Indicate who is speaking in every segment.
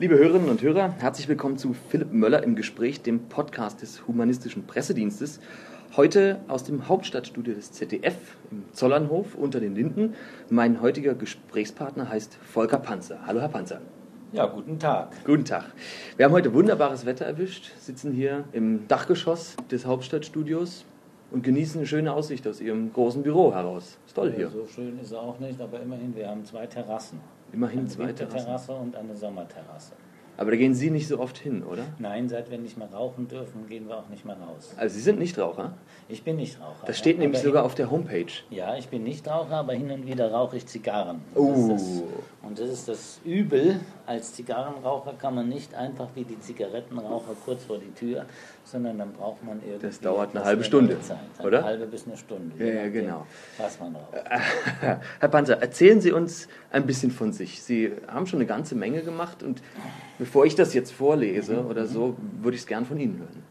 Speaker 1: Liebe Hörerinnen und Hörer, herzlich willkommen zu Philipp Möller im Gespräch, dem Podcast des Humanistischen Pressedienstes. Heute aus dem Hauptstadtstudio des ZDF im Zollernhof unter den Linden. Mein heutiger Gesprächspartner heißt Volker Panzer. Hallo, Herr Panzer.
Speaker 2: Ja, guten Tag.
Speaker 1: Guten Tag. Wir haben heute wunderbares Wetter erwischt, sitzen hier im Dachgeschoss des Hauptstadtstudios und genießen eine schöne Aussicht aus Ihrem großen Büro heraus. Ist toll hier.
Speaker 2: So schön ist er auch nicht, aber immerhin, wir haben zwei Terrassen.
Speaker 1: Immerhin
Speaker 2: eine
Speaker 1: zwei Terrassen.
Speaker 2: Terrasse und eine Sommerterrasse.
Speaker 1: Aber da gehen Sie nicht so oft hin, oder?
Speaker 2: Nein, seit wir nicht mehr rauchen dürfen, gehen wir auch nicht mehr raus.
Speaker 1: Also Sie sind nicht Raucher?
Speaker 2: Ich bin nicht Raucher.
Speaker 1: Das steht
Speaker 2: ja,
Speaker 1: nämlich sogar auf der Homepage.
Speaker 2: Ja, ich bin nicht Raucher, aber hin und wieder rauche ich Zigarren.
Speaker 1: Oh.
Speaker 2: Das das, und das ist das Übel. Als Zigarrenraucher kann man nicht einfach wie die Zigarettenraucher kurz vor die Tür, sondern dann braucht man irgendwie.
Speaker 1: Das dauert eine halbe Stunde,
Speaker 2: Zeit.
Speaker 1: oder?
Speaker 2: Eine halbe bis eine Stunde.
Speaker 1: Ja, ja, genau.
Speaker 2: Was man raucht.
Speaker 1: Herr Panzer, erzählen Sie uns ein bisschen von sich. Sie haben schon eine ganze Menge gemacht und bevor ich das jetzt vorlese oder so, würde ich es gern von Ihnen hören.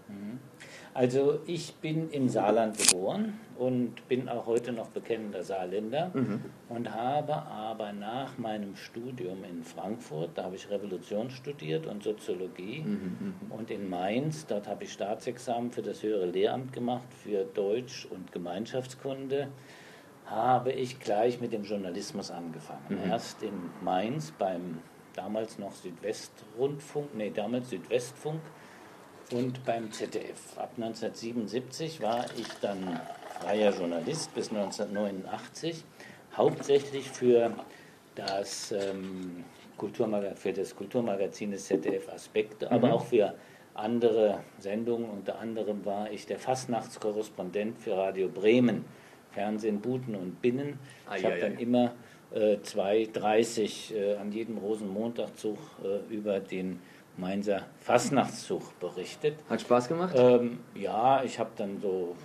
Speaker 2: Also ich bin im Saarland geboren und bin auch heute noch bekennender Saarländer und habe aber nach meinem Studium in Frankfurt, da habe ich Revolution studiert und Soziologie und in Mainz, dort habe ich Staatsexamen für das höhere Lehramt gemacht für Deutsch und Gemeinschaftskunde, habe ich gleich mit dem Journalismus angefangen. Erst in Mainz beim damals noch Südwestrundfunk, nee, damals Südwestfunk und beim ZDF. Ab 1977 war ich dann freier Journalist bis 1989, hauptsächlich für das, ähm, Kulturmaga für das Kulturmagazin des ZDF Aspekte, aber auch für andere Sendungen. Unter anderem war ich der Fastnachtskorrespondent für Radio Bremen, Fernsehen, Buten und Binnen. Ich habe dann immer äh, 2.30 äh, an jedem Rosenmontagzug äh, über den Mainzer Fastnachtszug berichtet.
Speaker 1: Hat Spaß gemacht?
Speaker 2: Ähm, ja, ich habe dann so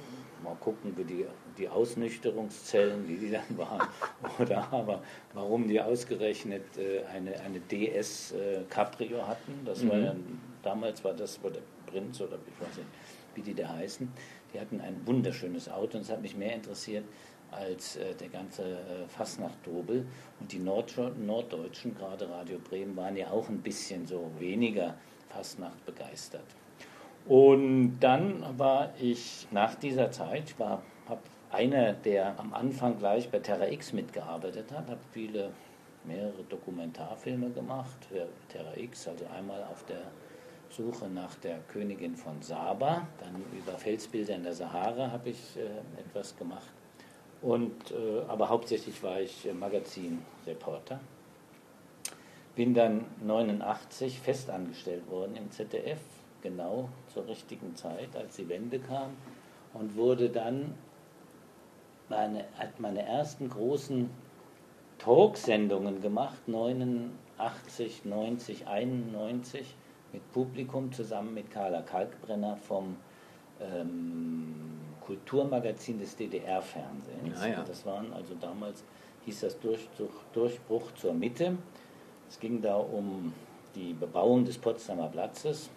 Speaker 2: mal gucken, wie die, die Ausnüchterungszellen, wie die dann waren, oder aber warum die ausgerechnet äh, eine, eine DS äh, Cabrio hatten. Das war ja, damals war das war der Prinz oder ich weiß nicht, wie die da heißen. Die hatten ein wunderschönes Auto und es hat mich mehr interessiert als äh, der ganze äh, Fastnacht-Dobel. Und die Nord Norddeutschen, gerade Radio Bremen, waren ja auch ein bisschen so weniger Fastnacht begeistert. Und dann war ich nach dieser Zeit, ich war habe einer, der am Anfang gleich bei Terra X mitgearbeitet hat, habe viele, mehrere Dokumentarfilme gemacht Terra X, also einmal auf der Suche nach der Königin von Saba, dann über Felsbilder in der Sahara habe ich äh, etwas gemacht. Und, äh, aber hauptsächlich war ich Magazinreporter. Bin dann 89 festangestellt worden im ZDF, genau zur richtigen Zeit, als die Wende kam, und wurde dann meine, hat meine ersten großen Talksendungen gemacht, 89, 90, 91, mit Publikum zusammen mit Carla Kalkbrenner vom ähm, Kulturmagazin des DDR-Fernsehens.
Speaker 1: Ah, ja.
Speaker 2: Das waren also damals, hieß das Durchbruch, Durchbruch zur Mitte. Es ging da um die Bebauung des Potsdamer Platzes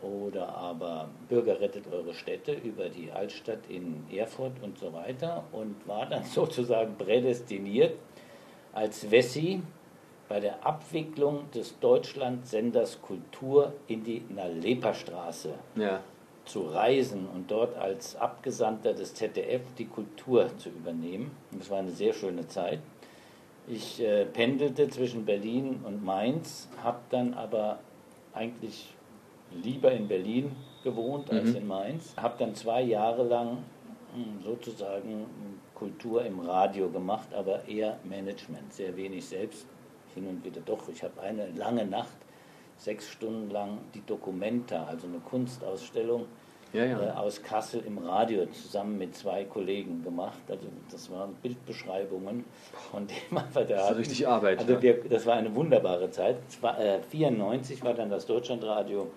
Speaker 2: oder aber Bürger rettet eure Städte über die Altstadt in Erfurt und so weiter und war dann sozusagen prädestiniert als Wessi bei der Abwicklung des Deutschlandsenders Kultur in die Nalepa-Straße
Speaker 1: Ja.
Speaker 2: Zu reisen und dort als Abgesandter des ZDF die Kultur zu übernehmen. Das war eine sehr schöne Zeit. Ich äh, pendelte zwischen Berlin und Mainz, habe dann aber eigentlich lieber in Berlin gewohnt als in Mainz. Habe dann zwei Jahre lang mh, sozusagen Kultur im Radio gemacht, aber eher Management, sehr wenig selbst, hin und wieder doch. Ich habe eine lange Nacht, sechs Stunden lang die Documenta, also eine Kunstausstellung,
Speaker 1: Ja, ja.
Speaker 2: äh, aus Kassel im Radio zusammen mit zwei Kollegen gemacht. Also das waren Bildbeschreibungen von dem einfach da.
Speaker 1: Das ist richtig Arbeit,
Speaker 2: Also wir, das war eine wunderbare Zeit. 1994 war dann das Deutschlandradio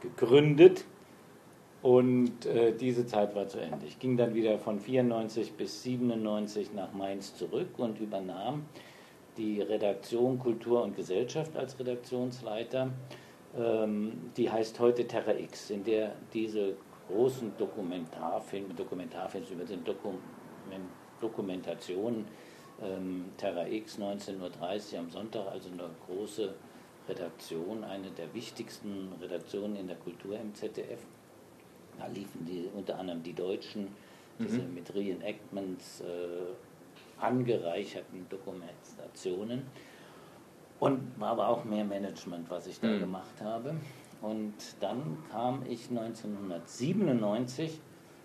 Speaker 2: gegründet und äh, diese Zeit war zu Ende. Ich ging dann wieder von 94 bis 97 nach Mainz zurück und übernahm die Redaktion Kultur und Gesellschaft als Redaktionsleiter. Ähm, die heißt heute Terra X, in der diese großen Dokumentarfilme, Dokumentarfilme über den Dokument, Dokumentationen ähm, Terra X 19.30 Uhr am Sonntag, also eine große Redaktion, eine der wichtigsten Redaktionen in der Kultur im ZDF. Da liefen die, unter anderem die Deutschen, diese mhm. mit Reenactments äh, angereicherten Dokumentationen. Und war aber auch mehr Management, was ich da mhm. gemacht habe. Und dann kam ich 1997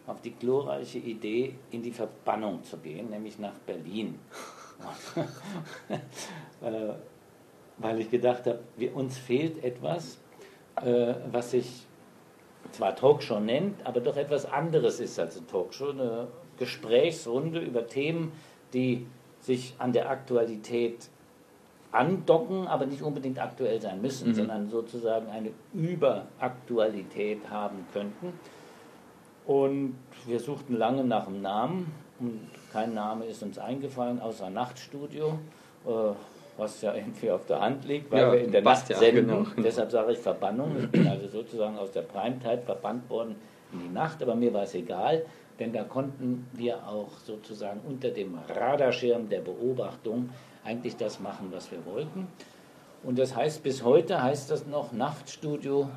Speaker 2: auf die glorreiche Idee, in die Verbannung zu gehen, nämlich nach Berlin. Äh, weil ich gedacht habe, uns fehlt etwas, äh, was sich zwar Talkshow nennt, aber doch etwas anderes ist als eine Talkshow, eine Gesprächsrunde über Themen, die sich an der Aktualität andocken, aber nicht unbedingt aktuell sein müssen, mhm. sondern sozusagen eine Überaktualität haben könnten. Und wir suchten lange nach einem Namen und kein Name ist uns eingefallen, außer Nachtstudio, äh, was ja irgendwie auf der Hand liegt, weil ja, wir in der Nacht ja, senden. Genau. Deshalb sage ich Verbannung. Ich bin also sozusagen aus der Primetime verbannt worden in die Nacht, aber mir war es egal, denn da konnten wir auch sozusagen unter dem Radarschirm der Beobachtung eigentlich das machen, was wir wollten. Und das heißt, bis heute heißt das noch Nachtstudio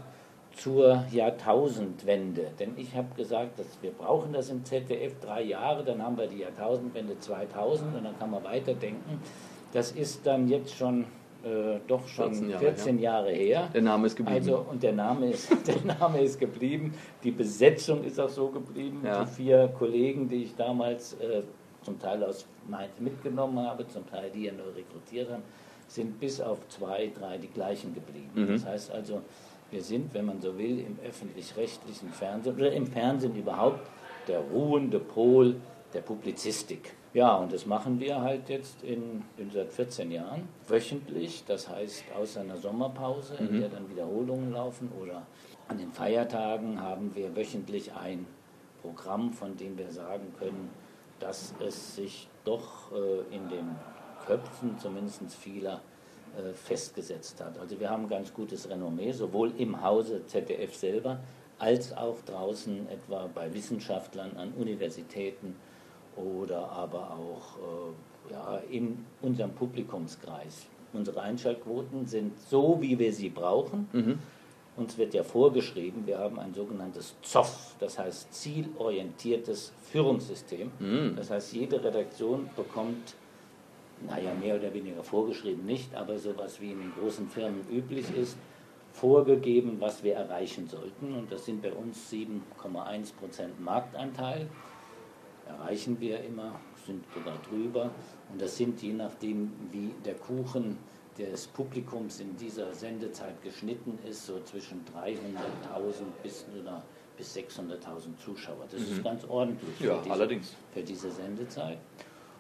Speaker 2: zur Jahrtausendwende. Denn ich habe gesagt, dass wir brauchen das im ZDF drei Jahre, dann haben wir die Jahrtausendwende 2000 und dann kann man weiterdenken. Das ist dann jetzt schon äh, doch schon 14, Jahre, 14 Jahre, her.
Speaker 1: Der Name ist geblieben.
Speaker 2: Also, und der Name ist, der Name ist geblieben. Die Besetzung ist auch so geblieben. Ja. Die vier Kollegen, die ich damals äh, zum Teil aus Mainz mitgenommen habe, zum Teil die ja nur rekrutiert haben, sind bis auf zwei, drei die gleichen geblieben. Mhm. Das heißt also, wir sind, wenn man so will, im öffentlich-rechtlichen Fernsehen oder im Fernsehen überhaupt der ruhende Pol der Publizistik. Ja, und das machen wir halt jetzt in, in seit 14 Jahren, wöchentlich, das heißt außer einer Sommerpause, in mhm. der dann Wiederholungen laufen oder an den Feiertagen haben wir wöchentlich ein Programm, von dem wir sagen können, dass es sich doch äh, in den Köpfen zumindest vieler äh, festgesetzt hat. Also wir haben ein ganz gutes Renommee, sowohl im Hause ZDF selber als auch draußen etwa bei Wissenschaftlern an Universitäten oder aber auch äh, ja, in unserem Publikumskreis. Unsere Einschaltquoten sind so, wie wir sie brauchen. Mhm. Uns wird ja vorgeschrieben, wir haben ein sogenanntes ZOF, das heißt zielorientiertes Führungssystem. Mhm. Das heißt, jede Redaktion bekommt, naja, mehr oder weniger vorgeschrieben nicht, aber sowas wie in den großen Firmen üblich ist, vorgegeben, was wir erreichen sollten. Und das sind bei uns 7,1 Prozent Marktanteil erreichen wir immer, sind sogar drüber. Und das sind je nachdem, wie der Kuchen des Publikums in dieser Sendezeit geschnitten ist, so zwischen 300.000 bis, bis 600.000 Zuschauer. Das mhm. ist ganz ordentlich
Speaker 1: ja,
Speaker 2: für, diese,
Speaker 1: allerdings.
Speaker 2: für diese Sendezeit.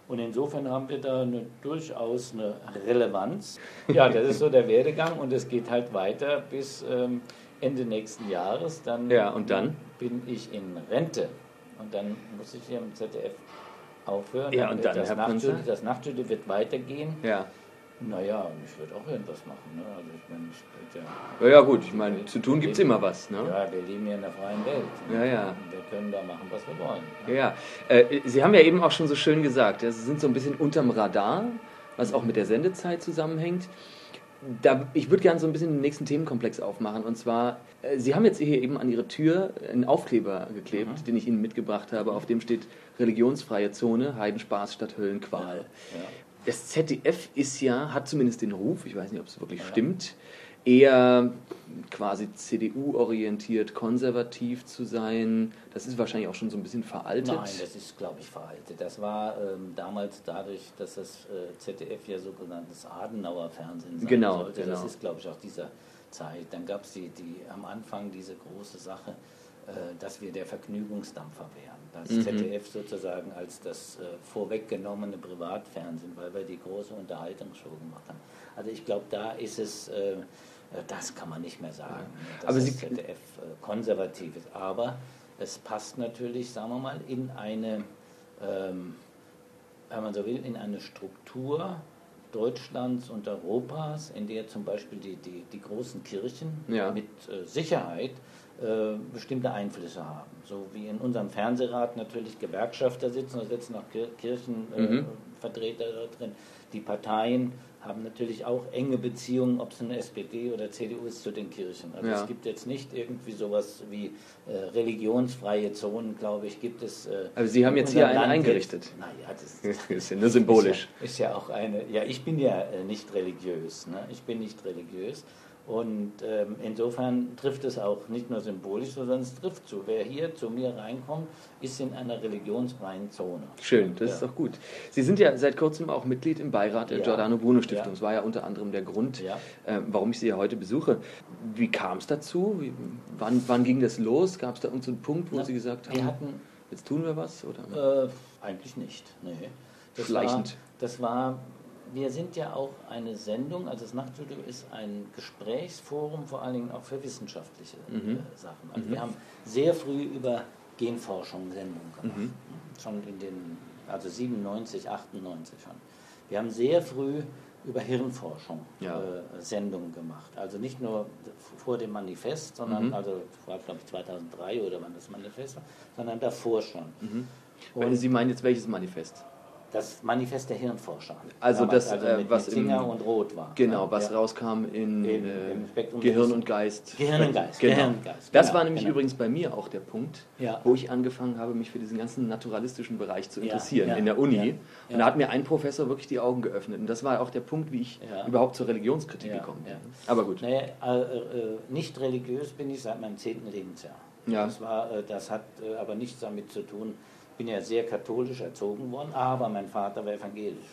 Speaker 2: Und insofern haben wir da eine, durchaus eine Relevanz. Ja, das ist so der Werdegang und es geht halt weiter bis ähm, Ende nächsten Jahres. Dann,
Speaker 1: ja, und dann
Speaker 2: bin ich in Rente. Und dann muss ich hier im ZDF aufhören.
Speaker 1: Ja, und dann,
Speaker 2: das, Nachtstudio, das Nachtstudio wird weitergehen.
Speaker 1: Ja.
Speaker 2: Naja, ich würde auch irgendwas machen. Ne? Also ich meine, ich
Speaker 1: ja, ja, ja, gut, ich meine, zu tun gibt es immer was. Ne?
Speaker 2: Ja, wir leben hier in der freien Welt.
Speaker 1: Ja, ja.
Speaker 2: Wir können da machen, was wir wollen.
Speaker 1: Ne? Ja, ja. Äh, Sie haben ja eben auch schon so schön gesagt, Sie sind so ein bisschen unterm Radar, was auch mit der Sendezeit zusammenhängt da, ich würde gerne so ein bisschen den nächsten Themenkomplex aufmachen. Und zwar, äh, Sie haben jetzt hier eben an Ihre Tür einen Aufkleber geklebt, mhm. den ich Ihnen mitgebracht habe. Auf dem steht religionsfreie Zone, Heidenspaß statt Höllenqual. Ja. Ja. Das ZDF ist ja, hat zumindest den Ruf, ich weiß nicht, ob es wirklich ja. stimmt, eher quasi CDU-orientiert, konservativ zu sein. Das ist wahrscheinlich auch schon so ein bisschen veraltet.
Speaker 2: Nein, das ist, glaube ich, veraltet. Das war ähm, damals dadurch, dass das äh, ZDF ja sogenanntes Adenauer Fernsehen sein
Speaker 1: genau,
Speaker 2: sollte.
Speaker 1: Genau.
Speaker 2: Das ist, glaube ich, auch dieser Zeit. Dann gab es die, die, am Anfang diese große Sache, äh, dass wir der Vergnügungsdampfer wären. Das mhm. ZDF sozusagen als das äh, vorweggenommene Privatfernsehen, weil wir die große Unterhaltungsshow gemacht haben. Also ich glaube, da ist es äh, das kann man nicht mehr sagen, dass Aber das ZDF äh, konservativ ist. Aber es passt natürlich, sagen wir mal, in eine, ähm, wenn man so will, in eine Struktur Deutschlands und Europas, in der zum Beispiel die, die, die großen Kirchen ja. mit äh, Sicherheit äh, bestimmte Einflüsse haben. So wie in unserem Fernsehrat natürlich Gewerkschafter sitzen und sitzen auch Kirchen, äh, mhm. Da drin. Die Parteien haben natürlich auch enge Beziehungen, ob es eine SPD oder CDU ist, zu den Kirchen. Also
Speaker 1: Ja.
Speaker 2: es gibt jetzt nicht irgendwie sowas wie äh, religionsfreie Zonen, glaube ich, gibt es. Äh,
Speaker 1: Also Sie haben jetzt hier eine
Speaker 2: Land
Speaker 1: eingerichtet.
Speaker 2: Naja, das
Speaker 1: Das ist ja nur symbolisch.
Speaker 2: ist ja, ist ja auch eine, ja, ich bin ja äh, nicht religiös. Ne? Ich bin nicht religiös. Und ähm, insofern trifft es auch nicht nur symbolisch, sondern es trifft zu. Wer hier zu mir reinkommt, ist in einer religionsfreien Zone.
Speaker 1: Schön, das ist
Speaker 2: Ja.
Speaker 1: doch gut. Sie sind ja seit kurzem auch Mitglied im Beirat der
Speaker 2: Ja.
Speaker 1: Giordano Bruno Stiftung.
Speaker 2: Ja.
Speaker 1: Das war ja unter anderem der Grund, äh, warum ich Sie ja heute besuche. Wie kam es dazu? Wie, wann, wann ging das los? Gab es da irgendeinen Punkt, wo
Speaker 2: Na,
Speaker 1: Sie gesagt haben,
Speaker 2: hatten
Speaker 1: jetzt tun wir was? Oder?
Speaker 2: Äh, eigentlich nicht. Nee. Das
Speaker 1: Schleichend.
Speaker 2: War, das war, wir sind ja auch eine Sendung, also das Nachtstudio ist ein Gesprächsforum, vor allen Dingen auch für wissenschaftliche
Speaker 1: Mhm.
Speaker 2: äh, Sachen. Also wir haben sehr früh über Genforschung Sendungen gemacht.
Speaker 1: Mhm.
Speaker 2: Schon in den, also 97, 98 schon. Wir haben sehr früh über Hirnforschung
Speaker 1: Ja.
Speaker 2: äh, Sendungen gemacht. Also nicht nur vor dem Manifest, sondern
Speaker 1: Mhm.
Speaker 2: also war glaube ich 2003 oder wann das Manifest war, sondern davor schon.
Speaker 1: Weil
Speaker 2: Und
Speaker 1: Sie meinen jetzt welches Manifest?
Speaker 2: Das Manifest der Hirnforscher.
Speaker 1: Also das,
Speaker 2: also
Speaker 1: äh,
Speaker 2: mit,
Speaker 1: was
Speaker 2: mit Singer
Speaker 1: im-
Speaker 2: und Rot war.
Speaker 1: Genau, was
Speaker 2: ja.
Speaker 1: rauskam in,
Speaker 2: Im-
Speaker 1: äh, Gehirn und Geist.
Speaker 2: Gehirn und Geist,
Speaker 1: Genau.
Speaker 2: Gehirn und Geist,
Speaker 1: Das
Speaker 2: genau,
Speaker 1: war nämlich
Speaker 2: genau.
Speaker 1: übrigens bei mir auch der Punkt,
Speaker 2: Ja.
Speaker 1: wo ich angefangen habe, mich für diesen ganzen naturalistischen Bereich zu interessieren
Speaker 2: ja,
Speaker 1: in der Uni. Und da hat mir ein Professor wirklich die Augen geöffnet. Und das war auch der Punkt, wie ich überhaupt zur Religionskritik gekommen bin. Aber gut.
Speaker 2: Naja, äh, äh, nicht religiös bin ich seit meinem zehnten Lebensjahr.
Speaker 1: Ja.
Speaker 2: Das, war, äh, das hat aber nichts damit zu tun. Ich bin ja sehr katholisch erzogen worden, aber mein Vater war evangelisch.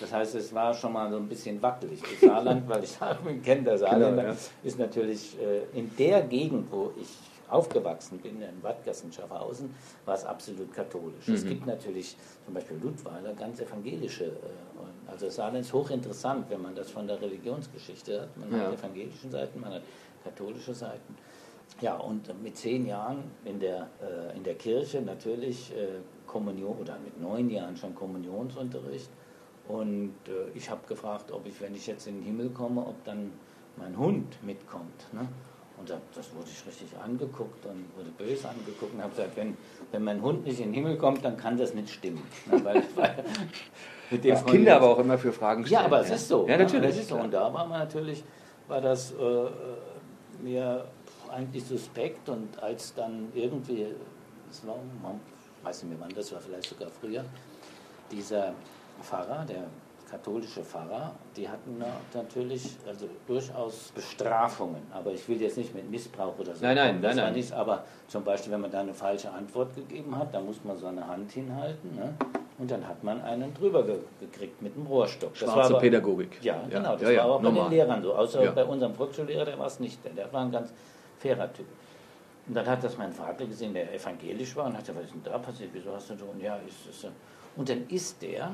Speaker 2: Das heißt, es war schon mal so ein bisschen wackelig. Das Saarland, weil ich kenne der Saarländer,
Speaker 1: Genau, ja.
Speaker 2: ist natürlich äh, in der Gegend, wo ich aufgewachsen bin, in Wattgassen, Schaffhausen, war es absolut katholisch. Es
Speaker 1: Mhm.
Speaker 2: gibt natürlich zum Beispiel Ludweiler ganz evangelische, äh, also das Saarland ist hochinteressant, wenn man das von der Religionsgeschichte hat. Man
Speaker 1: Ja.
Speaker 2: hat evangelische Seiten, man hat katholische Seiten. Ja, und mit zehn Jahren in der, äh, in der Kirche natürlich äh, Kommunion, oder mit neun Jahren schon Kommunionsunterricht. Und äh, ich habe gefragt, ob ich, wenn ich jetzt in den Himmel komme, ob dann mein Hund mitkommt. Ne? Und da, das wurde ich richtig angeguckt und wurde böse angeguckt und habe gesagt, wenn, wenn mein Hund nicht in den Himmel kommt, dann kann das nicht stimmen. Ne? Weil, weil mit dem
Speaker 1: Was Kinder aber auch immer für Fragen stellen.
Speaker 2: ja, aber es ist so.
Speaker 1: Ja,
Speaker 2: ne?
Speaker 1: natürlich.
Speaker 2: Es ist so. Und da war man natürlich, war das äh, äh, mir eigentlich suspekt und als dann irgendwie, es war, man weiß nicht mehr wann, das war vielleicht sogar früher, dieser Pfarrer, der katholische Pfarrer, die hatten na- natürlich also durchaus Bestrafungen. Aber ich will jetzt nicht mit Missbrauch oder so.
Speaker 1: Nein, nein,
Speaker 2: kommen, das
Speaker 1: nein,
Speaker 2: war
Speaker 1: nein.
Speaker 2: Nichts, aber zum Beispiel, wenn man da eine falsche Antwort gegeben hat, da muss man seine Hand hinhalten. Ne? Und dann hat man einen drüber ge gekriegt mit einem Rohrstock. Das war
Speaker 1: Schwarze
Speaker 2: aber-
Speaker 1: Pädagogik.
Speaker 2: ja, genau. Das
Speaker 1: ja, ja,
Speaker 2: war auch bei
Speaker 1: normal.
Speaker 2: den Lehrern so. Außer
Speaker 1: Ja.
Speaker 2: bei unserem Volksschullehrer, der war es nicht. Der, der war ein ganz fairer Typ. Und dann hat das mein Vater gesehen, der evangelisch war, und hat gesagt, was ist denn da passiert? Wieso hast du so? Und ja, ist es so. Und dann ist der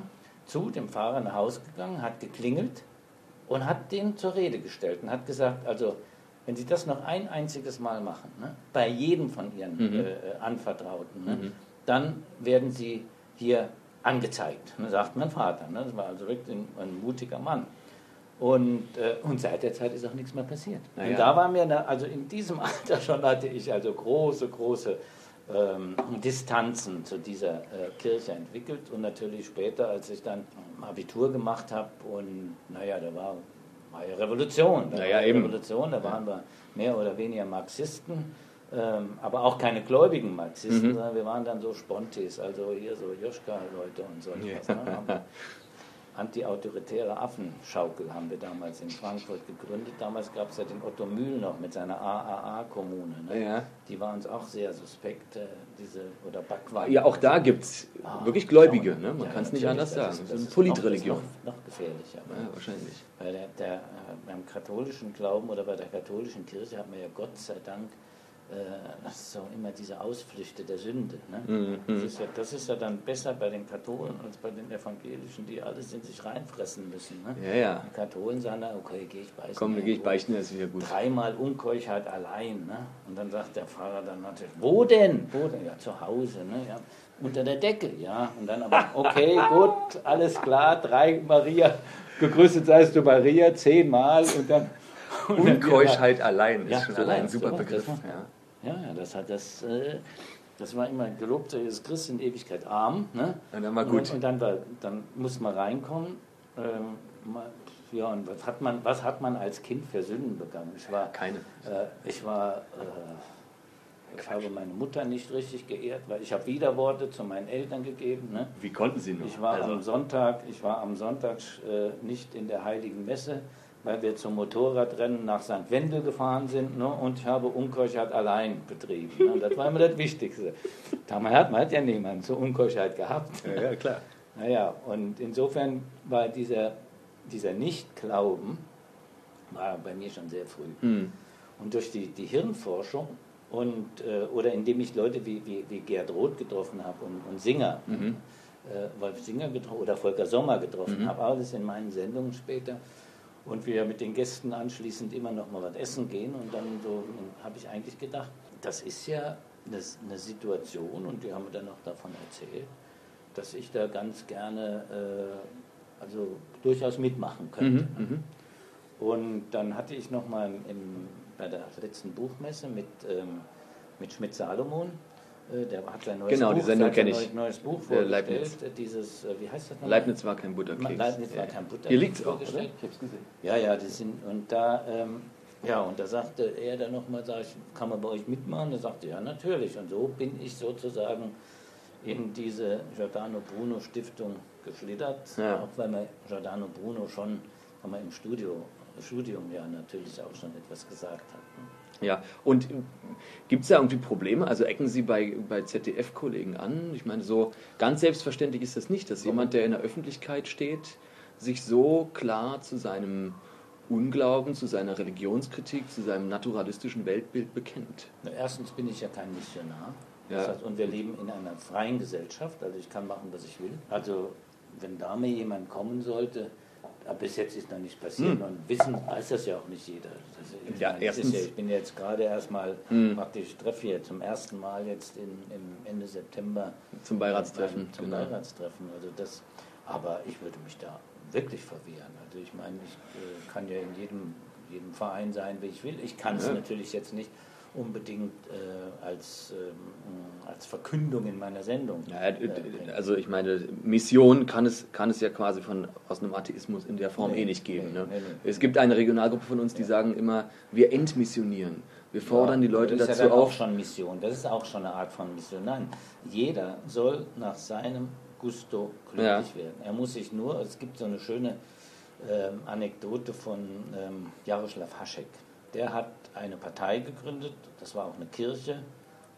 Speaker 2: zu dem Fahrer nach Hause gegangen, hat geklingelt und hat den zur Rede gestellt und hat gesagt, also wenn Sie das noch ein einziges Mal machen, ne, bei jedem von Ihren
Speaker 1: Mhm.
Speaker 2: äh, Anvertrauten, ne,
Speaker 1: Mhm.
Speaker 2: dann werden Sie hier angezeigt, ne, sagt mein Vater. Ne, das war also wirklich ein, ein mutiger Mann. Und, äh, und seit der Zeit ist auch nichts mehr passiert.
Speaker 1: Na
Speaker 2: Und
Speaker 1: ja.
Speaker 2: da war mir, ne, also in diesem Alter schon hatte ich also große, große ähm, Distanzen zu dieser äh, Kirche entwickelt und natürlich später, als ich dann Abitur gemacht habe und naja, da war, war ja Revolution, da
Speaker 1: Naja,
Speaker 2: war ja
Speaker 1: eben.
Speaker 2: Revolution, da waren wir mehr oder weniger Marxisten, ähm, aber auch keine gläubigen Marxisten,
Speaker 1: Mhm.
Speaker 2: sondern wir waren dann so Spontis, also hier so Joschka-Leute und so etwas. Ne? Anti-autoritäre Affenschaukel haben wir damals in Frankfurt gegründet. Damals gab es ja den Otto Mühl noch mit seiner AAA-Kommune. Ne?
Speaker 1: Ja.
Speaker 2: Die waren uns auch sehr suspekt, äh, diese, oder Backwein.
Speaker 1: Ja, auch da gibt es
Speaker 2: Ah,
Speaker 1: wirklich Gläubige,
Speaker 2: ja,
Speaker 1: ne? man
Speaker 2: ja,
Speaker 1: kann es nicht anders sagen.
Speaker 2: ist-
Speaker 1: Das ist eine Politreligion.
Speaker 2: Noch, das noch, gefährlicher.
Speaker 1: Ja, wahrscheinlich.
Speaker 2: Bei der, der, äh, beim katholischen Glauben oder bei der katholischen Kirche hat man ja Gott sei Dank äh, das ist so immer diese Ausflüchte der Sünde. Ne?
Speaker 1: Mhm,
Speaker 2: Das, ist ja, das ist ja dann besser bei den Katholen als bei den Evangelischen, die alles in sich reinfressen müssen. Ne?
Speaker 1: Ja, ja.
Speaker 2: Die Katholen sagen dann, okay, gehe ich beichten.
Speaker 1: Komm, gehe ich beichten, das ist wieder gut.
Speaker 2: Dreimal Unkeuchheit allein. Ne? Und dann sagt der Pfarrer dann natürlich, wo denn? Wo denn? Ja, zu Hause. Ne? Ja, unter der Decke, ja. Und dann aber, okay, gut, alles klar, drei Maria, gegrüßet seist du Maria, zehnmal und dann...
Speaker 1: Unkeuschheit allein ist
Speaker 2: Ja,
Speaker 1: schon allein ein super Begriff. Ja.
Speaker 2: Ja, das hat das. Äh, Das war immer gelobt, ist Christ in Ewigkeit arm. Ne?
Speaker 1: Und dann war gut.
Speaker 2: Und, dann, war, dann muss man reinkommen. Ähm, mal, ja, und was hat, man, was hat man als Kind für Sünden begangen? Ich war,
Speaker 1: Keine.
Speaker 2: Äh, ich war, äh, ich habe meine Mutter nicht richtig geehrt, weil ich habe Widerworte zu meinen Eltern gegeben. Ne?
Speaker 1: Wie konnten Sie nur?
Speaker 2: Ich war
Speaker 1: Also-
Speaker 2: am Sonntag, ich war am Sonntag äh, nicht in der Heiligen Messe, weil wir zum Motorradrennen nach St. Wendel gefahren sind ne, und ich habe Unkeuschheit allein betrieben. Ne, das war immer das Wichtigste. Damals hat man hat ja niemanden zur Unkeuschheit gehabt.
Speaker 1: Ja, ja, klar.
Speaker 2: Naja, und insofern war dieser, dieser Nichtglauben war bei mir schon sehr früh.
Speaker 1: Hm.
Speaker 2: Und durch die, die Hirnforschung und, äh, oder indem ich Leute wie, wie, wie Gerd Roth getroffen habe und, und Singer,
Speaker 1: Mhm.
Speaker 2: äh, Wolf Singer getroffen oder Volker Sommer getroffen
Speaker 1: Mhm.
Speaker 2: habe, alles in meinen Sendungen später. Und wir mit den Gästen anschließend immer noch mal was essen gehen. Und dann so habe ich eigentlich gedacht, das ist ja eine, eine Situation, und die haben mir dann auch davon erzählt, dass ich da ganz gerne äh, also durchaus mitmachen könnte.
Speaker 1: Mhm. Mhm.
Speaker 2: Und dann hatte ich noch mal im, bei der letzten Buchmesse mit, ähm, mit Schmidt Salomon, der hat sein neues
Speaker 1: Genau, die
Speaker 2: Buch,
Speaker 1: Sendung
Speaker 2: sein
Speaker 1: kenn ich.
Speaker 2: Neues, Buch vorgestellt.
Speaker 1: Leibniz.
Speaker 2: äh, Dieses, äh, wie heißt das nochmal?
Speaker 1: Leibniz war kein Butterkeks.
Speaker 2: Leibniz war kein Butterkeks
Speaker 1: Hier liegt es auch, oder? Ich hab's gesehen.
Speaker 2: Ja, ja, das sind, und da, ähm, ja, und da sagte er dann nochmal, sag ich, kann man bei euch mitmachen? Da sagte er, ja, natürlich. Und so bin ich sozusagen in diese Giordano Bruno Stiftung geschlittert,
Speaker 1: Ja.
Speaker 2: auch weil man Giordano Bruno schon, haben wir im Studio, Studium ja natürlich auch schon etwas gesagt hat.
Speaker 1: Ja, und gibt es da irgendwie Probleme? Also ecken Sie bei, bei ZDF-Kollegen an? Ich meine, so ganz selbstverständlich ist das nicht, dass jemand, der in der Öffentlichkeit steht, sich so klar zu seinem Unglauben, zu seiner Religionskritik, zu seinem naturalistischen Weltbild bekennt.
Speaker 2: Erstens bin ich ja kein Missionar.
Speaker 1: Ja.
Speaker 2: Das heißt, und wir leben in einer freien Gesellschaft, also ich kann machen, was ich will. Also wenn da mir jemand kommen sollte, aber bis jetzt ist noch nicht passiert
Speaker 1: Hm.
Speaker 2: und wissen weiß das ja auch nicht jeder. Das, ich,
Speaker 1: Ja,
Speaker 2: meine,
Speaker 1: erstens-
Speaker 2: ja, ich bin jetzt gerade erstmal
Speaker 1: Hm.
Speaker 2: praktisch, ich treffe hier zum ersten Mal jetzt in, im Ende September
Speaker 1: Zum Beiratstreffen.
Speaker 2: Zum
Speaker 1: genau.
Speaker 2: Beiratstreffen. Also das, aber ich würde mich da wirklich verwehren. Also ich meine, ich äh, kann ja in jedem, jedem Verein sein, wie ich will. Ich kann es
Speaker 1: Ja.
Speaker 2: natürlich jetzt nicht unbedingt äh, als, ähm, als Verkündung in meiner Sendung.
Speaker 1: Ja,
Speaker 2: äh, bringen.
Speaker 1: also ich meine, Mission kann es, kann es ja quasi von, aus einem Atheismus in der Form
Speaker 2: Nee,
Speaker 1: eh nicht geben.
Speaker 2: nee,
Speaker 1: ne?
Speaker 2: nee.
Speaker 1: Es gibt eine Regionalgruppe von uns, die sagen immer, wir entmissionieren. Wir fordern die Leute
Speaker 2: das ist
Speaker 1: dazu
Speaker 2: ja auch
Speaker 1: auf.
Speaker 2: schon Mission. Das ist auch schon eine Art von Mission. Nein, jeder soll nach seinem Gusto glücklich
Speaker 1: Ja.
Speaker 2: werden. Er muss sich nur, es gibt so eine schöne ähm, Anekdote von ähm, Jaroslav Hašek. Der hat eine Partei gegründet, das war auch eine Kirche,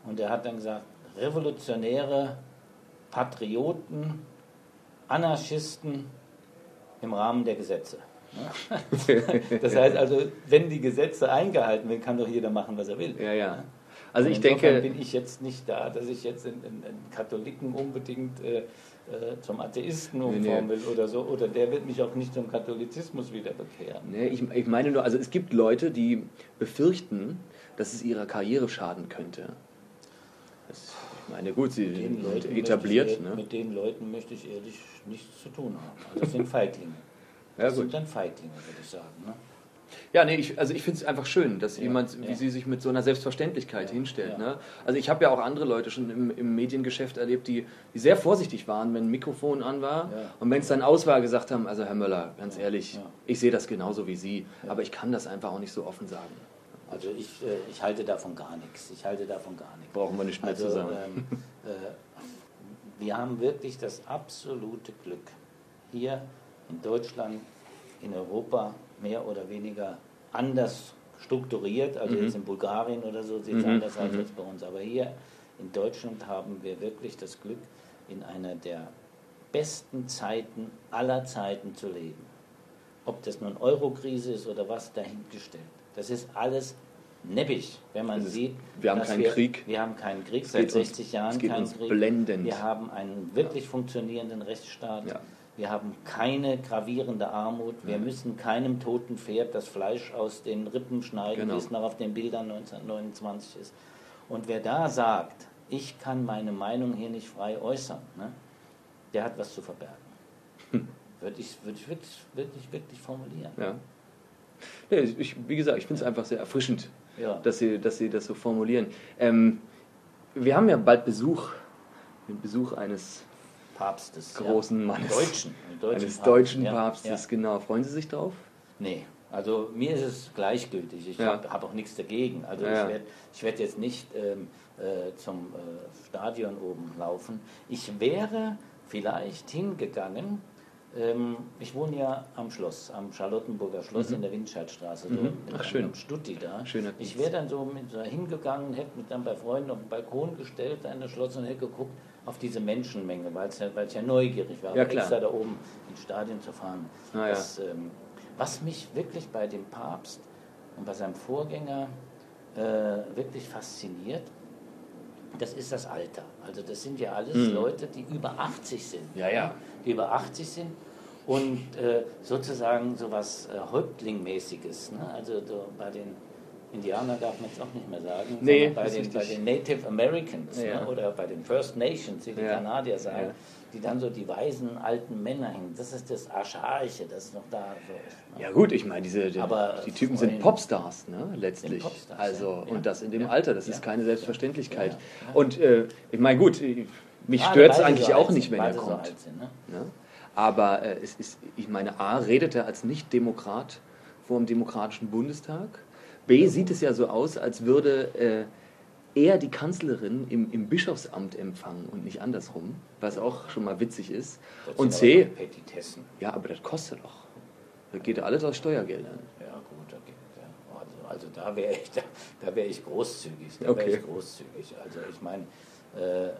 Speaker 2: und er hat dann gesagt, Revolutionäre, Patrioten, Anarchisten im Rahmen der Gesetze. Das heißt also, wenn die Gesetze eingehalten werden, kann doch jeder machen, was er will.
Speaker 1: Ja, ja. Also ich denke,
Speaker 2: bin ich jetzt nicht da, dass ich jetzt einen, einen Katholiken unbedingt äh, äh, zum Atheisten
Speaker 1: Nee,
Speaker 2: umformen
Speaker 1: nee.
Speaker 2: will oder so. Oder der wird mich auch nicht zum Katholizismus wieder bekehren.
Speaker 1: nee, ich, ich meine nur, also es gibt Leute, die befürchten, dass es ihrer Karriere schaden könnte. Das, ich meine, gut, sie sind
Speaker 2: Leuten
Speaker 1: etabliert.
Speaker 2: ich,
Speaker 1: Ne?
Speaker 2: Mit den Leuten möchte ich ehrlich nichts zu tun haben. Also das sind Feiglinge.
Speaker 1: Ja,
Speaker 2: Das
Speaker 1: gut.
Speaker 2: sind dann Feiglinge, würde ich sagen. Ne?
Speaker 1: Ja, nee, ich, also ich finde es einfach schön, dass
Speaker 2: Ja,
Speaker 1: jemand wie
Speaker 2: ja.
Speaker 1: Sie sich mit so einer Selbstverständlichkeit
Speaker 2: Ja,
Speaker 1: hinstellt. Ne? Also ich habe ja auch andere Leute schon im, im Mediengeschäft erlebt, die, die sehr vorsichtig waren, wenn ein Mikrofon an war. Und wenn es dann aus war, gesagt haben, also Herr Möller, ganz ehrlich, ich sehe das genauso wie Sie, aber ich kann das einfach auch nicht so offen sagen.
Speaker 2: Also ich, äh, ich halte davon gar nichts. Ich halte davon gar nichts.
Speaker 1: Brauchen wir nicht mehr
Speaker 2: Also,
Speaker 1: zu sagen.
Speaker 2: ähm, äh, wir haben wirklich das absolute Glück, hier in Deutschland, in Europa mehr oder weniger anders strukturiert. Also
Speaker 1: Mhm.
Speaker 2: jetzt in Bulgarien oder so sieht es
Speaker 1: Mhm,
Speaker 2: anders aus als bei uns. Aber hier in Deutschland haben wir wirklich das Glück, in einer der besten Zeiten aller Zeiten zu leben. Ob das nun Eurokrise ist oder was dahingestellt. Das ist alles neppig, wenn man
Speaker 1: ist-
Speaker 2: sieht.
Speaker 1: wir haben
Speaker 2: dass
Speaker 1: keinen
Speaker 2: wir,
Speaker 1: Krieg.
Speaker 2: Wir haben keinen Krieg, seit
Speaker 1: geht uns-
Speaker 2: 60 Jahren keinen Krieg.
Speaker 1: blendend.
Speaker 2: Wir haben einen wirklich funktionierenden Rechtsstaat.
Speaker 1: Ja.
Speaker 2: Wir haben keine gravierende Armut. Wir
Speaker 1: Mhm.
Speaker 2: müssen keinem toten Pferd das Fleisch aus den Rippen schneiden,
Speaker 1: Genau.
Speaker 2: wie es noch auf den Bildern 1929 ist. Und wer da sagt, ich kann meine Meinung hier nicht frei äußern, ne, der hat was zu verbergen. Würde ich, würde ich, wirklich, würde ich wirklich formulieren.
Speaker 1: Ja. Nee, ich, wie gesagt, ich finde es einfach sehr erfrischend,
Speaker 2: Ja.
Speaker 1: dass Sie, dass Sie das so formulieren. Ähm, wir haben ja bald Besuch, den Besuch eines
Speaker 2: Papstes.
Speaker 1: großen
Speaker 2: ja.
Speaker 1: Mannes.
Speaker 2: Deutschen.
Speaker 1: Eines
Speaker 2: Papst.
Speaker 1: deutschen Papstes,
Speaker 2: Ja.
Speaker 1: genau. Freuen Sie sich drauf?
Speaker 2: Nee, also mir ist es gleichgültig. Ich
Speaker 1: Ja.
Speaker 2: habe hab auch nichts dagegen. Also
Speaker 1: Ja,
Speaker 2: ich werde werd jetzt nicht ähm, äh, zum äh, Stadion oben laufen. Ich wäre vielleicht hingegangen. Ähm, ich wohne ja am Schloss, am Charlottenburger Schloss in der Windscheidstraße, so
Speaker 1: Mhm. Ach, schön.
Speaker 2: am Stutti da.
Speaker 1: Schöner
Speaker 2: ich wäre dann so mit so hingegangen, hätte mich dann bei Freunden auf den Balkon gestellt, da in das Schloss und hätte geguckt auf diese Menschenmenge, weil ja, ich ja neugierig war,
Speaker 1: Ja,
Speaker 2: extra da oben ins Stadion zu fahren.
Speaker 1: Ah,
Speaker 2: das, ähm, was mich wirklich bei dem Papst und bei seinem Vorgänger äh, wirklich fasziniert, das ist das Alter. Also das sind ja alles
Speaker 1: Mhm.
Speaker 2: Leute, die über 80 sind.
Speaker 1: Ja, ja.
Speaker 2: Die über 80 sind und äh, sozusagen sowas äh, Häuptlingmäßiges. Ne? Also so bei den Indianern darf man es auch nicht mehr sagen,
Speaker 1: Nee,
Speaker 2: sondern bei den, bei den Native Americans
Speaker 1: Ja.
Speaker 2: ne? oder bei den First Nations, wie die
Speaker 1: Ja.
Speaker 2: Kanadier sagen,
Speaker 1: Ja.
Speaker 2: die dann so die weisen alten Männer hängen. Das ist das Archaische, das noch da so ist. Ne?
Speaker 1: Ja gut, ich meine, diese, die,
Speaker 2: Aber
Speaker 1: die Typen sind Popstars, ne, letztlich.
Speaker 2: Popstars,
Speaker 1: also, und das in dem. Alter, das ist keine Selbstverständlichkeit. Und äh, ich meine, gut, mich stört es eigentlich
Speaker 2: so
Speaker 1: auch nicht, wenn er
Speaker 2: so
Speaker 1: kommt.
Speaker 2: alt sind, ne?
Speaker 1: Ne? Aber äh, es ist, ich meine, A, redet er als Nicht-Demokrat vor dem Demokratischen Bundestag. B, sieht es ja so aus, als würde äh, er die Kanzlerin im, im Bischofsamt empfangen und nicht andersrum, was auch schon mal witzig ist.
Speaker 2: Das
Speaker 1: Und C,
Speaker 2: Petitessen.
Speaker 1: ja, aber das kostet doch. Das geht ja alles aus Steuergeldern.
Speaker 2: Ja gut, ja, also, also da wäre ich, da, da wär ich großzügig. Da
Speaker 1: Okay.
Speaker 2: wäre ich großzügig. Also ich meine, äh,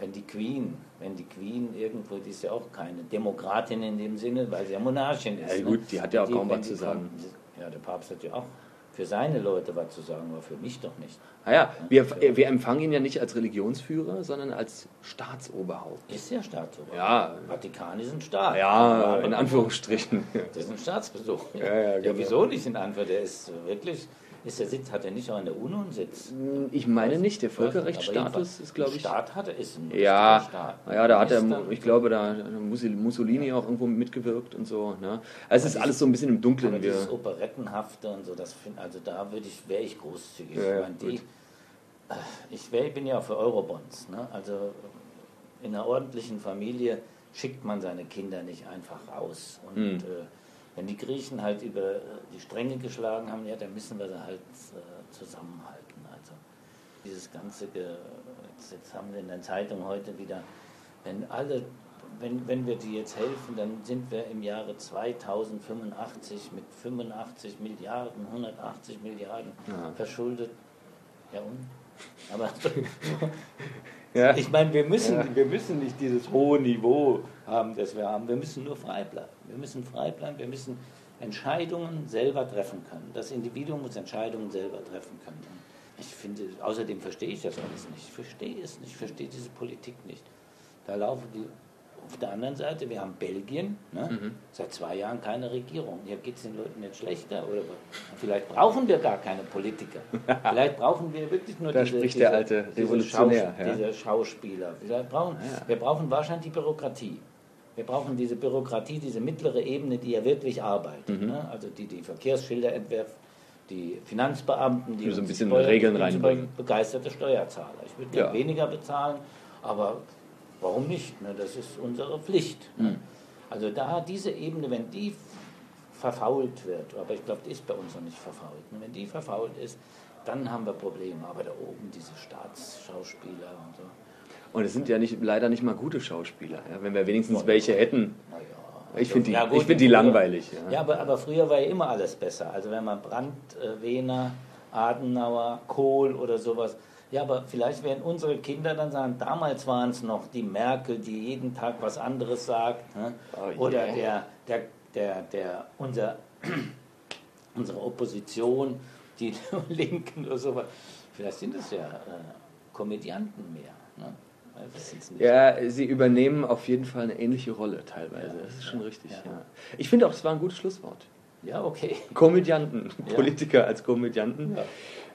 Speaker 2: wenn die Queen, wenn die Queen irgendwo, die ist ja auch keine Demokratin in dem Sinne, weil sie ja Monarchin ist.
Speaker 1: Ja,
Speaker 2: ne?
Speaker 1: gut, die hat ja auch kaum was zu sagen.
Speaker 2: kommt, Ja, der Papst hat ja auch für seine Leute was zu sagen, aber für mich doch nicht.
Speaker 1: Naja, wir, wir empfangen ihn ja nicht als Religionsführer, sondern als Staatsoberhaupt.
Speaker 2: Ist ja Staatsoberhaupt.
Speaker 1: Ja.
Speaker 2: Vatikan ist ein Staat.
Speaker 1: Ja, in Anführungsstrichen.
Speaker 2: Das ist ein Staatsbesuch.
Speaker 1: Ja, ja, genau.
Speaker 2: wieso nicht in Antwort? Der ist wirklich, ist der Sitz, hat er nicht auch in der UNO einen Sitz?
Speaker 1: Ich meine nicht, der
Speaker 2: Aber
Speaker 1: Völkerrechtsstatus ist, glaube ich.
Speaker 2: Staat hat er, ist ein
Speaker 1: Ja,
Speaker 2: Staat.
Speaker 1: ja, da hat er, ich glaube, da hat Mussolini auch irgendwo mitgewirkt und so. Ne? Also es ist alles so ein bisschen im
Speaker 2: Aber
Speaker 1: Dunklen.
Speaker 2: dieses Operettenhafte und so, das find, also da würde ich, wäre ich großzügig.
Speaker 1: Ja, ja,
Speaker 2: ich meine, die, äh, ich wär, bin ja auch für Eurobonds. Ne? Also in einer ordentlichen Familie schickt man seine Kinder nicht einfach raus. Und
Speaker 1: Hm.
Speaker 2: äh, wenn die Griechen halt über die Stränge geschlagen haben, ja, dann müssen wir sie halt äh, zusammenhalten. Also dieses ganze, Ge jetzt, jetzt haben wir in der Zeitung heute wieder, wenn alle, wenn, wenn wir die jetzt helfen, dann sind wir im Jahre 2085 mit 85 Milliarden, 180 Milliarden
Speaker 1: Ja.
Speaker 2: verschuldet. Ja und? Aber
Speaker 1: ja.
Speaker 2: ich meine, wir müssen,
Speaker 1: Ja.
Speaker 2: wir müssen nicht dieses hohe Niveau haben, das wir haben. Wir müssen nur frei bleiben. Wir müssen frei bleiben. Wir müssen Entscheidungen selber treffen können. Das Individuum muss Entscheidungen selber treffen können. Ich finde, außerdem verstehe ich das alles nicht. Ich verstehe es nicht. Ich verstehe diese Politik nicht. Da laufen die. Auf der anderen Seite, wir haben Belgien, ne?
Speaker 1: Mhm.
Speaker 2: seit zwei Jahren keine Regierung. Hier geht es den Leuten nicht schlechter. Oder vielleicht brauchen wir gar keine Politiker. Vielleicht brauchen wir wirklich nur
Speaker 1: Da
Speaker 2: diese,
Speaker 1: spricht
Speaker 2: diese,
Speaker 1: der alte
Speaker 2: diese
Speaker 1: Revolutionär,
Speaker 2: Schaus-
Speaker 1: ja.
Speaker 2: diese Schauspieler. Wir brauchen,
Speaker 1: Ja.
Speaker 2: wir brauchen wahrscheinlich die Bürokratie. Wir brauchen diese Bürokratie, diese mittlere Ebene, die ja wirklich arbeitet.
Speaker 1: Mhm.
Speaker 2: Ne? Also die die Verkehrsschilder entwerfen, die Finanzbeamten, die
Speaker 1: so ein bisschen
Speaker 2: Steuern-
Speaker 1: Regeln reinbringen.
Speaker 2: begeisterte Steuerzahler. Ich würde
Speaker 1: Ja.
Speaker 2: gerne weniger bezahlen, aber warum nicht? Ne? Das ist unsere Pflicht. Ne?
Speaker 1: Mhm.
Speaker 2: Also da diese Ebene, wenn die verfault wird, aber ich glaube, die ist bei uns noch nicht verfault. Ne? Wenn die verfault ist, dann haben wir Probleme. Aber da oben diese Staatsschauspieler und so.
Speaker 1: Und es sind ja nicht, leider nicht mal gute Schauspieler. Ja? Wenn wir wenigstens welche hätten. Ich finde die,
Speaker 2: Ja, gut,
Speaker 1: ich find die
Speaker 2: früher-
Speaker 1: langweilig. Ja.
Speaker 2: Ja, aber, aber früher war ja immer alles besser. Also wenn man Brandt, äh, Wehner, Adenauer, Kohl oder sowas. Ja, aber vielleicht werden unsere Kinder dann sagen, damals waren es noch die Merkel, die jeden Tag was anderes sagt. Ne?
Speaker 1: Oh
Speaker 2: oder der, der, der, der, unser, unsere Opposition, die Linken oder sowas. Vielleicht sind es ja äh, Komödianten mehr. Ne? Das nicht.
Speaker 1: Ja, sie übernehmen auf jeden Fall eine ähnliche Rolle teilweise.
Speaker 2: Ja,
Speaker 1: das ist schon richtig.
Speaker 2: ja.
Speaker 1: Ja. Ich finde auch, es war ein gutes Schlusswort.
Speaker 2: ja okay.
Speaker 1: Komödianten. Politiker als Komödianten.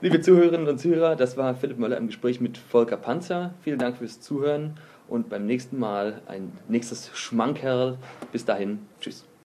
Speaker 1: Liebe Zuhörerinnen und Zuhörer, das war Philipp Möller im Gespräch mit Volker Panzer. Vielen Dank fürs Zuhören und beim nächsten Mal ein nächstes Schmankerl. Bis dahin, tschüss.